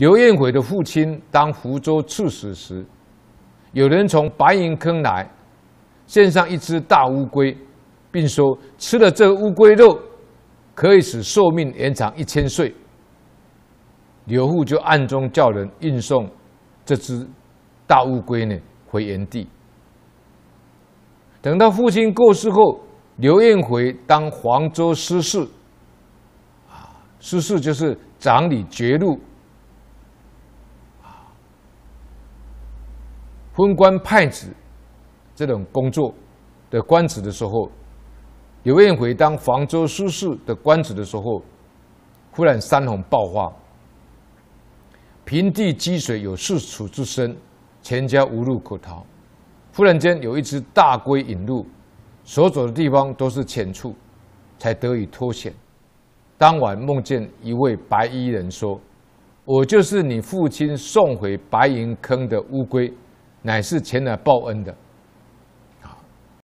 刘彦辉的父亲当福州刺史时，有人从白银坑来，献上一只大乌龟，并说吃了这乌龟肉，可以使寿命延长一千岁。刘父就暗中叫人运送这只大乌龟呢回原地。等到父亲过世后，刘彦辉当黄州司事，啊，司事就是掌理爵禄。分官派子这种工作的官职的时候，刘彦辉当房州司事的官职的时候，忽然山洪爆发，平地积水有四尺之深，全家无路可逃。忽然间有一只大龟引路，所走的地方都是浅处，才得以脱险。当晚梦见一位白衣人说：“我就是你父亲送回白银坑的乌龟。”乃是前来报恩的。